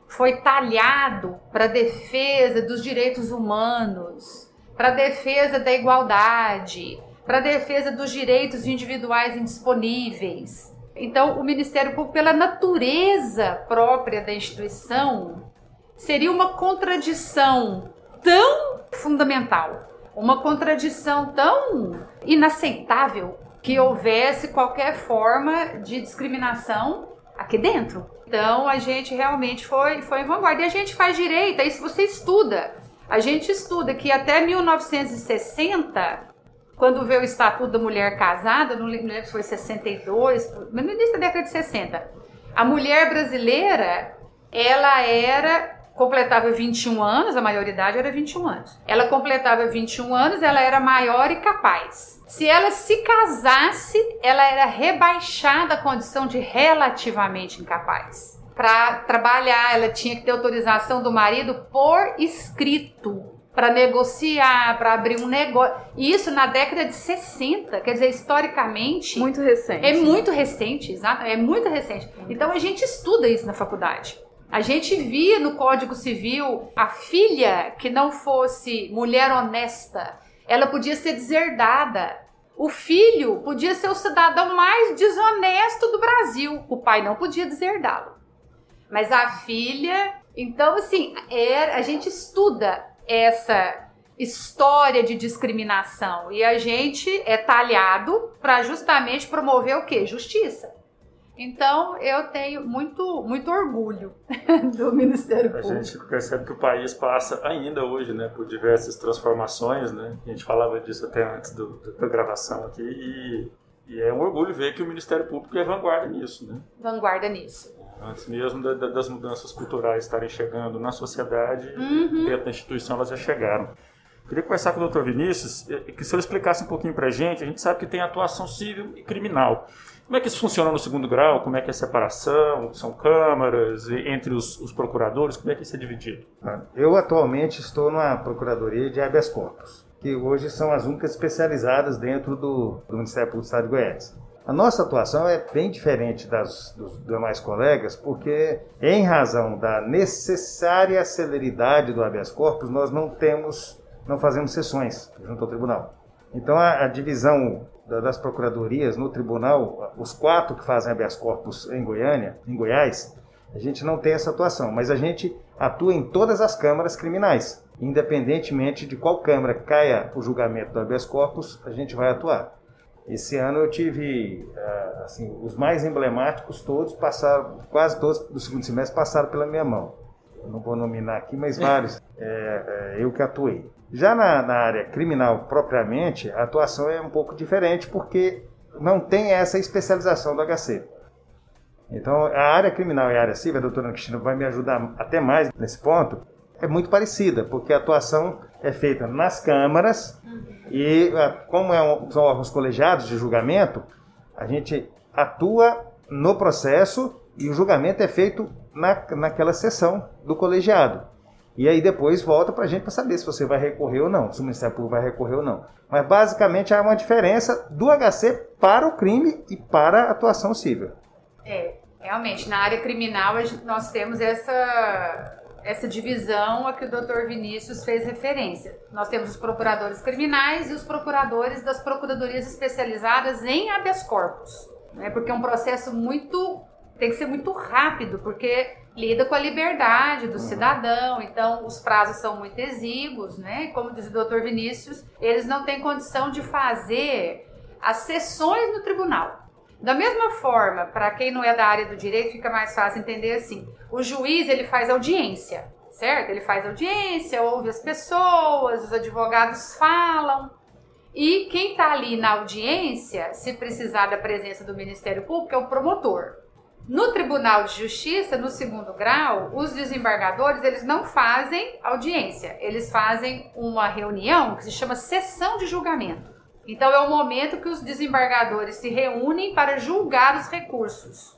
foi talhado para a defesa dos direitos humanos, para a defesa da igualdade, para a defesa dos direitos individuais indisponíveis. Então, o Ministério Público, pela natureza própria da instituição, seria uma contradição tão fundamental, uma contradição tão inaceitável que houvesse qualquer forma de discriminação aqui dentro. Então a gente realmente foi, foi em vanguarda. E a gente faz direito, isso você estuda. A gente estuda que até 1960, quando veio o Estatuto da Mulher Casada, não lembro se foi 62, mas no início da década de 60, a mulher brasileira, ela era completava 21 anos, a maioridade era 21 anos. Ela completava 21 anos, ela era maior e capaz. Se ela se casasse, ela era rebaixada à condição de relativamente incapaz. Para trabalhar, ela tinha que ter autorização do marido por escrito para negociar, para abrir um negócio. Isso na década de 60, quer dizer, historicamente. Muito recente. É muito recente, exato, é muito recente. Então a gente estuda isso na faculdade. A gente via no Código Civil a filha que não fosse mulher honesta, ela podia ser deserdada. O filho podia ser o cidadão mais desonesto do Brasil. O pai não podia deserdá-lo. Mas a filha. Então, assim, é, a gente estuda essa história de discriminação e a gente é talhado para justamente promover o quê? Justiça. Então, eu tenho muito, muito orgulho do Ministério Público. A gente percebe que o país passa ainda hoje, né, por diversas transformações, né? A gente falava disso até antes do, da gravação aqui e, e, é um orgulho ver que o Ministério Público é vanguarda nisso, né? Vanguarda nisso. Antes mesmo da, da, das mudanças culturais estarem chegando na sociedade, Uhum. dentro da instituição elas já chegaram. Queria conversar com o Dr. Vinícius, eh, que se ele explicasse um pouquinho pra gente, a gente sabe que tem atuação civil e criminal. Como é que isso funciona no segundo grau? Como é que é a separação? São câmaras entre os, os procuradores? Como é que isso é dividido? Eu atualmente estou na Procuradoria de Habeas Corpus, que hoje são as únicas especializadas dentro do, do Ministério Público do Estado de Goiás. A nossa atuação é bem diferente das dos demais colegas, porque em razão da necessária celeridade do habeas corpus, nós não temos, não fazemos sessões junto ao tribunal. Então a, a divisão das procuradorias no tribunal, os quatro que fazem habeas corpus em Goiânia, em Goiás, a gente não tem essa atuação, mas a gente atua em todas as câmaras criminais. Independentemente de qual câmara caia o julgamento do habeas corpus, a gente vai atuar. Esse ano eu tive, ah, assim, os mais emblemáticos todos passaram, quase todos do segundo semestre passaram pela minha mão. não vou nominar aqui, mas vários, é, é, eu que atuei. Já na, na, área criminal propriamente, a atuação é um pouco diferente porque não tem essa especialização do HC. Então, a área criminal e a área civil, a doutora Cristina vai me ajudar até mais nesse ponto, é muito parecida, porque a atuação é feita nas câmaras e, como é um, são órgãos colegiados de julgamento, a gente atua no processo e o julgamento é feito na, naquela sessão do colegiado. E aí depois volta para a gente para saber se você vai recorrer ou não, se o Ministério Público vai recorrer ou não. Mas basicamente há uma diferença do HC para o crime e para a atuação civil. É, realmente, na área criminal nós temos essa, essa divisão a que o doutor Vinícius fez referência. Nós temos os procuradores criminais e os procuradores das procuradorias especializadas em habeas corpus. Né? Porque é um processo muito tem que ser muito rápido, porque lida com a liberdade do uhum. cidadão, então os prazos são muito exíguos, né? Como diz o doutor Vinícius, eles não têm condição de fazer as sessões no tribunal. Da mesma forma, para quem não é da área do direito, fica mais fácil entender assim: o juiz ele faz audiência, certo? Ele faz audiência, ouve as pessoas, os advogados falam. E quem está ali na audiência, se precisar da presença do Ministério Público, é o promotor. No Tribunal de Justiça, no segundo grau, os desembargadores eles não fazem audiência, eles fazem uma reunião que se chama sessão de julgamento. Então é o momento que os desembargadores se reúnem para julgar os recursos.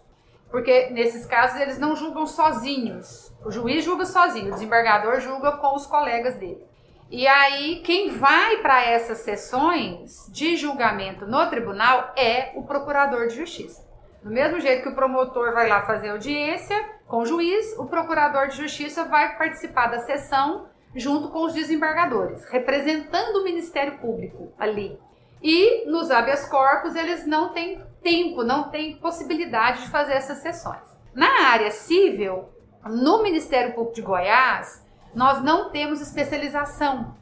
Porque nesses casos eles não julgam sozinhos. O juiz julga sozinho, o desembargador julga com os colegas dele. E aí, quem vai para essas sessões de julgamento no tribunal é o procurador de justiça. Do mesmo jeito que o promotor vai lá fazer audiência com o juiz, o procurador de justiça vai participar da sessão junto com os desembargadores, representando o Ministério Público ali. E nos habeas corpus eles não têm tempo, não têm possibilidade de fazer essas sessões. Na área civil, no Ministério Público de Goiás, nós não temos especialização.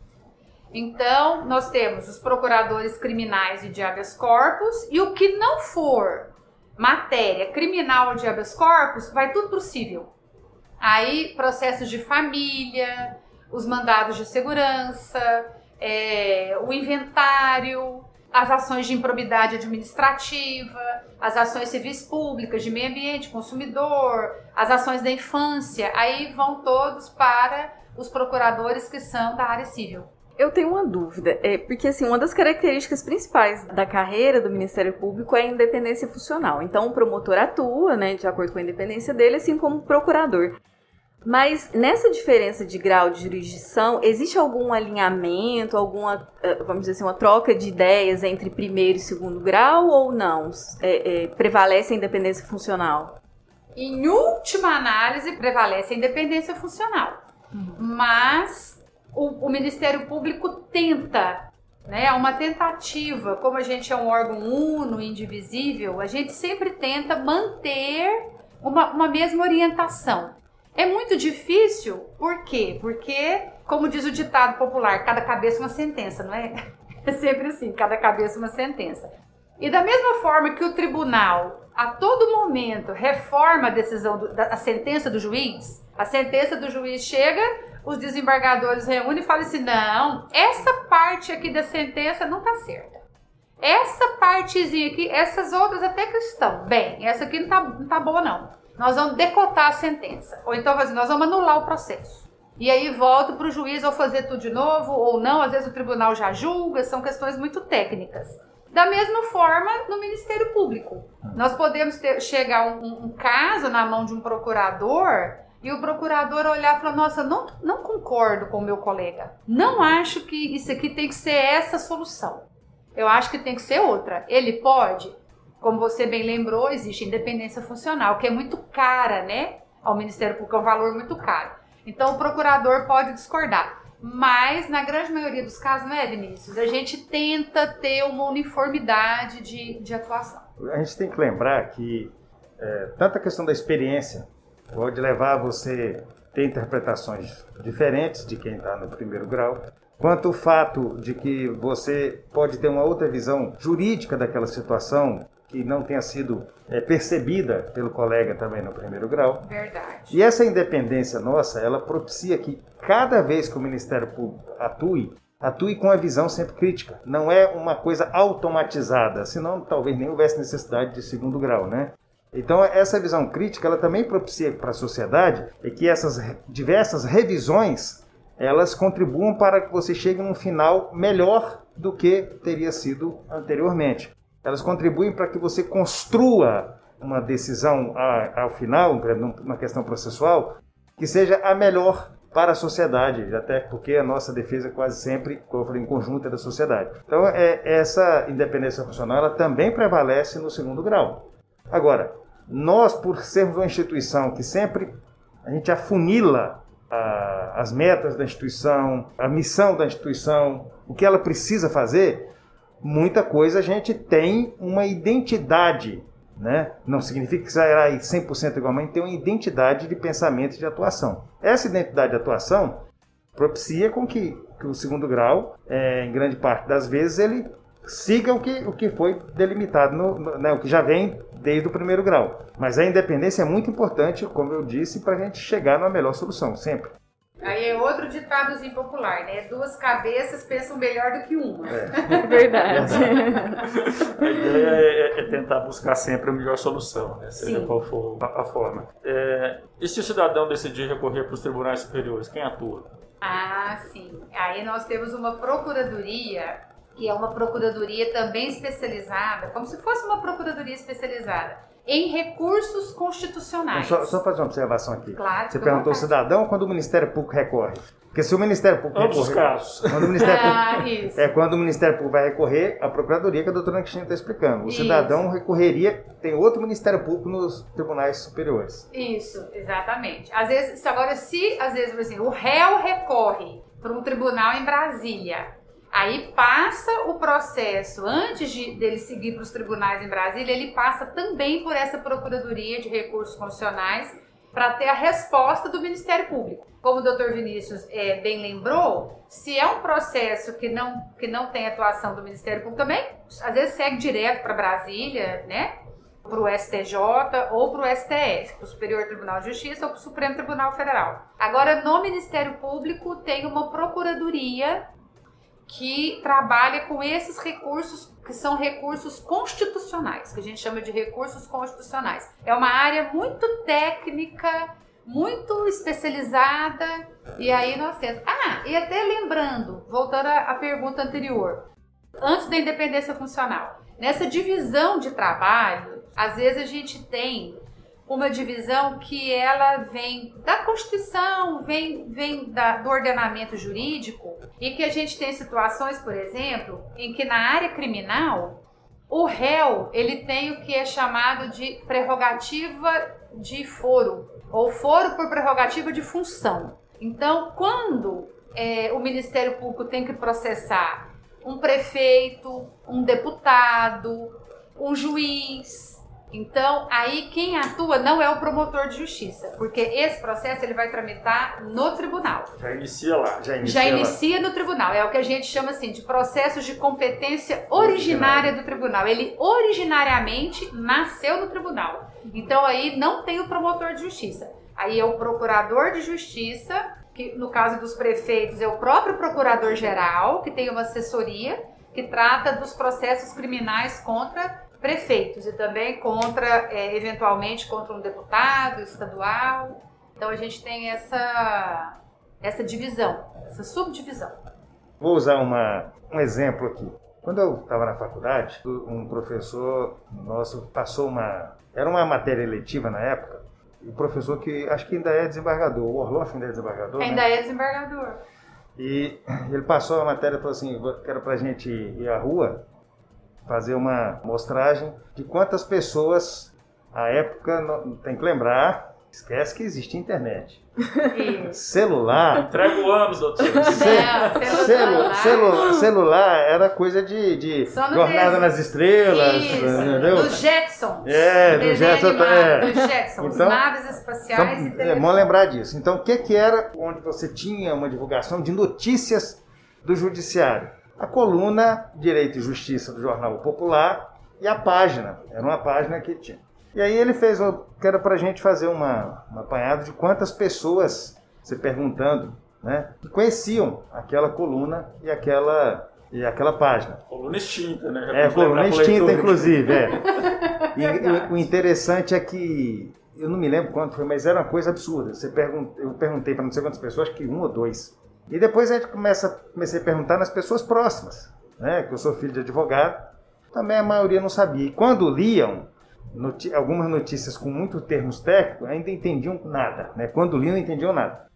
Então, nós temos os procuradores criminais e de habeas corpus, e o que não for matéria criminal de habeas corpus, vai tudo pro civil. Aí, processos de família, os mandados de segurança, é, o inventário, as ações de improbidade administrativa, as ações civis públicas de meio ambiente, consumidor, as ações da infância, aí vão todos para os procuradores que são da área civil. Eu tenho uma dúvida, é, porque assim, uma das características principais da carreira do Ministério Público é a independência funcional. Então, o promotor atua, né, de acordo com a independência dele, assim como o procurador. Mas nessa diferença de grau de jurisdição, existe algum alinhamento, alguma, eh, vamos dizer assim, uma troca de ideias entre primeiro e segundo grau ou não? É, é, prevalece a independência funcional? Em última análise, prevalece a independência funcional. Uhum. Mas o, o Ministério Público tenta, né? É uma tentativa, como a gente é um órgão uno, indivisível, a gente sempre tenta manter uma, uma mesma orientação. É muito difícil, por quê? Porque, como diz o ditado popular, cada cabeça uma sentença, não é? É sempre assim, cada cabeça uma sentença. E da mesma forma que o tribunal, a todo momento, reforma a decisão, do, a sentença do juiz, a sentença do juiz chega, os desembargadores reúnem e falam assim: não, essa parte aqui da sentença não está certa. Essa partezinha aqui, essas outras até que estão. Bem, essa aqui não está não tá boa, não. Nós vamos decotar a sentença. Ou então, assim, nós vamos anular o processo. E aí volta para o juiz ou fazer tudo de novo, ou não, às vezes o tribunal já julga, são questões muito técnicas. Da mesma forma, no Ministério Público. Nós podemos ter, chegar um, um caso na mão de um procurador e o procurador olhar e falar: Nossa, não, não concordo com o meu colega. Não acho que isso aqui tem que ser essa solução. Eu acho que tem que ser outra. Ele pode, como você bem lembrou, existe independência funcional, que é muito cara, né? Ao Ministério Público é um valor muito caro. Então o procurador pode discordar. Mas, na grande maioria dos casos, não é, Vinícius? A gente tenta ter uma uniformidade de, de atuação. A gente tem que lembrar que é, tanto a questão da experiência pode levar você a ter interpretações diferentes de quem está no primeiro grau, quanto o fato de que você pode ter uma outra visão jurídica daquela situação, que não tenha sido é, percebida pelo colega também no primeiro grau. Verdade. E essa independência nossa, ela propicia que cada vez que o Ministério Público atue, atue com a visão sempre crítica. Não é uma coisa automatizada, senão talvez nem houvesse necessidade de segundo grau, né? Então essa visão crítica, ela também propicia para a sociedade é que essas diversas revisões, elas contribuam para que você chegue num final melhor do que teria sido anteriormente. Elas contribuem para que você construa uma decisão ao final, numa questão processual, que seja a melhor para a sociedade, até porque a nossa defesa quase sempre, em conjunto é da sociedade. Então, é, essa independência funcional ela também prevalece no segundo grau. Agora, nós, por sermos uma instituição que sempre a gente afunila a, as metas da instituição, a missão da instituição, o que ela precisa fazer, muita coisa a gente tem uma identidade né? Não significa que será 100% igual, mas tem uma identidade de pensamento e de atuação. Essa identidade de atuação propicia com que, que o segundo grau, é, em grande parte das vezes, ele siga o que, o que foi delimitado, no, no né, o que já vem desde o primeiro grau. Mas a independência é muito importante, como eu disse, para a gente chegar numa melhor solução, sempre. Aí é outro ditadozinho popular, né? Duas cabeças pensam melhor do que uma. É. Verdade. a ideia é, é, tentar buscar sempre a melhor solução, né? seja Sim. qual for a, forma. É, e se o cidadão decidir recorrer para os tribunais superiores, quem atua? Ah, sim. Aí nós temos uma procuradoria, que é uma procuradoria também especializada, como se fosse uma procuradoria especializada em recursos constitucionais. Então, só, só fazer uma observação aqui. Claro. Você perguntou ao cidadão quando o Ministério Público recorre. Porque se o Ministério Público Ambos recorrer, casos. Quando o Ministério ah, Público, isso. é quando o Ministério Público vai recorrer à Procuradoria que a doutora Cristina está explicando. O Isso. cidadão recorreria, tem outro Ministério Público nos tribunais superiores. Isso, exatamente. Às vezes, agora, se às vezes assim, o réu recorre para um tribunal em Brasília, aí passa o processo, antes de dele seguir para os tribunais em Brasília, ele passa também por essa Procuradoria de Recursos Constitucionais para ter a resposta do Ministério Público. Como o doutor Vinícius é, bem lembrou, se é um processo que não, que não tem atuação do Ministério Público também, às vezes segue direto para Brasília, né? para o STJ ou para o STF, para o Superior Tribunal de Justiça ou para o Supremo Tribunal Federal. Agora, no Ministério Público tem uma procuradoria que trabalha com esses recursos que são recursos constitucionais, que a gente chama de recursos constitucionais. É uma área muito técnica, muito especializada, e aí nós temos. Ah, e até lembrando, voltando à pergunta anterior, antes da independência funcional, nessa divisão de trabalho, às vezes a gente tem uma divisão que ela vem da Constituição, vem, vem da, do ordenamento jurídico, e que a gente tem situações, por exemplo, em que na área criminal o réu ele tem o que é chamado de prerrogativa de foro, ou foro por prerrogativa de função. Então, quando é, o Ministério Público tem que processar um prefeito, um deputado, um juiz, então, aí quem atua não é o promotor de justiça, porque esse processo ele vai tramitar no tribunal. Já inicia lá. Já inicia, Já lá. inicia no tribunal. É o que a gente chama assim de processos de competência originária do tribunal. Ele originariamente nasceu no tribunal. Então aí não tem o promotor de justiça. Aí é o procurador de justiça, que no caso dos prefeitos é o próprio procurador geral, que tem uma assessoria que trata dos processos criminais contra prefeitos e também contra, é, eventualmente, contra um deputado estadual. Então a gente tem essa, essa divisão, essa subdivisão. Vou usar uma, um exemplo aqui. Quando eu estava na faculdade, um professor nosso passou uma. Era uma matéria eletiva na época. O professor que acho que ainda é desembargador, o Orloff ainda é desembargador. Ainda né? é desembargador. E ele passou a matéria e falou assim: que era para gente ir à rua fazer uma mostragem de quantas pessoas, à época, não- tem que lembrar, esquece que existia internet. Isso. Celular. Entrega o anos, doutor. celu- celular. celu- celular era coisa de, de Jornada desenho. nas Estrelas, Isso, entendeu? dos Jetsons. É, do Jetson, animado é. Dos Jetsons, Então, naves espaciais e Então, é bom lembrar disso. Então, o que, que era onde você tinha uma divulgação de notícias do Judiciário? A coluna Direito e Justiça do Jornal Popular e a página. Era uma página que tinha. E aí ele fez, que era para a gente fazer uma, um apanhado de quantas pessoas, se perguntando, né, que conheciam aquela coluna e aquela, e aquela página. Coluna extinta, né? Já é, coluna extinta, inclusive. É. E, e, o interessante é que, eu não me lembro quanto foi, mas era uma coisa absurda. Você pergun eu perguntei para não sei quantas pessoas, acho que um ou dois. E depois a gente começa, comecei a perguntar nas pessoas próximas, né? Que eu sou filho de advogado, também a maioria não sabia. E quando liam noti algumas notícias com muitos termos técnicos, ainda entendiam nada, né? Quando liam, não entendiam nada.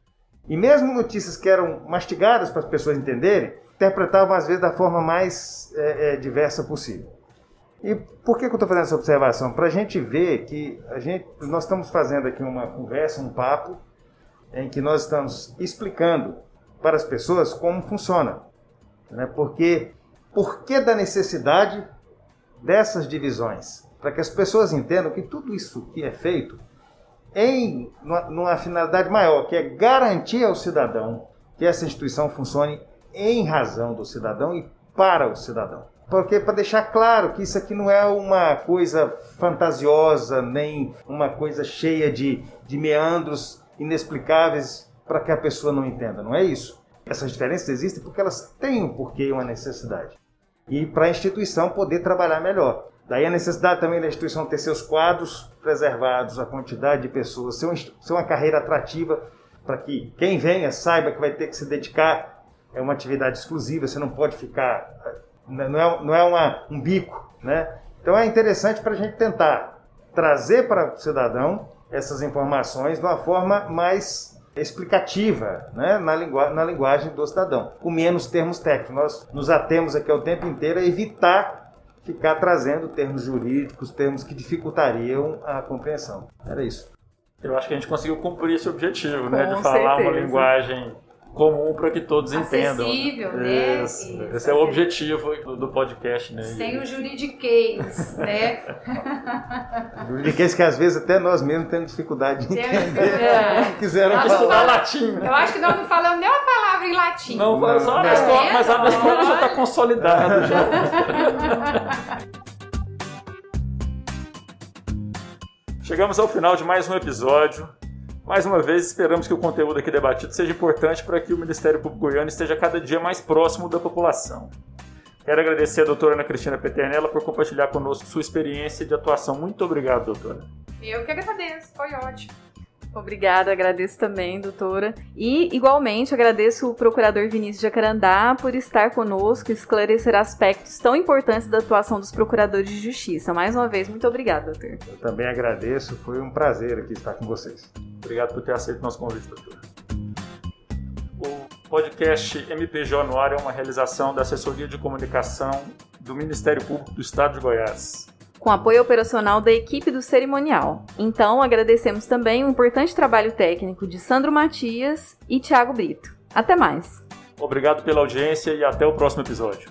E mesmo notícias que eram mastigadas para as pessoas entenderem, interpretavam às vezes da forma mais é, é, diversa possível. E por que, que eu estou fazendo essa observação? Para a gente ver que a gente, nós estamos fazendo aqui uma conversa, um papo, em que nós estamos explicando para as pessoas como funciona. Né? Porque por que da necessidade dessas divisões? Para que as pessoas entendam que tudo isso que é feito em numa finalidade maior, que é garantir ao cidadão que essa instituição funcione em razão do cidadão e para o cidadão. Porque para deixar claro que isso aqui não é uma coisa fantasiosa, nem uma coisa cheia de, de meandros inexplicáveis para que a pessoa não entenda, não é isso. Essas diferenças existem porque elas têm um porquê e uma necessidade. E para a instituição poder trabalhar melhor. Daí a necessidade também da instituição ter seus quadros preservados, a quantidade de pessoas, ser, ser uma carreira atrativa para que quem venha saiba que vai ter que se dedicar. É uma atividade exclusiva, você não pode ficar. Não é, não é uma, um bico. Né? Então é interessante para a gente tentar trazer para o cidadão essas informações de uma forma mais explicativa né, na, lingu na linguagem do cidadão, com menos termos técnicos. Nós nos atemos aqui o tempo inteiro a evitar ficar trazendo termos jurídicos, termos que dificultariam a compreensão. Era isso. Eu acho que a gente conseguiu cumprir esse objetivo, né, de falar certeza. uma linguagem comum para que todos Acessível, entendam. Né? Isso. Isso. Esse é o objetivo do podcast, né? Sem o juridiquês, né? juridiquês que às vezes até nós mesmos temos dificuldade de entender. É. Quiseram nós falar latim. Eu acho que nós não falamos nem uma palavra em latim. Não, não só não. Escola, mas a escola já está consolidada. Já. Chegamos ao final de mais um episódio. Mais uma vez, esperamos que o conteúdo aqui debatido seja importante para que o Ministério Público Goiano esteja cada dia mais próximo da população. Quero agradecer a doutora Ana Cristina Peternella por compartilhar conosco sua experiência de atuação. Muito obrigado, doutora. Eu que agradeço, foi ótimo. Obrigada, agradeço também, doutora. E, igualmente, agradeço o procurador Vinícius Jacarandá por estar conosco e esclarecer aspectos tão importantes da atuação dos procuradores de justiça. Mais uma vez, muito obrigada, doutor. Eu também agradeço, foi um prazer aqui estar com vocês. Obrigado por ter aceito nosso convite, doutor. O podcast MPJ no ar é uma realização da Assessoria de Comunicação do Ministério Público do Estado de Goiás com apoio operacional da equipe do cerimonial. Então, agradecemos também o importante trabalho técnico de Sandro Matias e Tiago Brito. Até mais! Obrigado pela audiência e até o próximo episódio.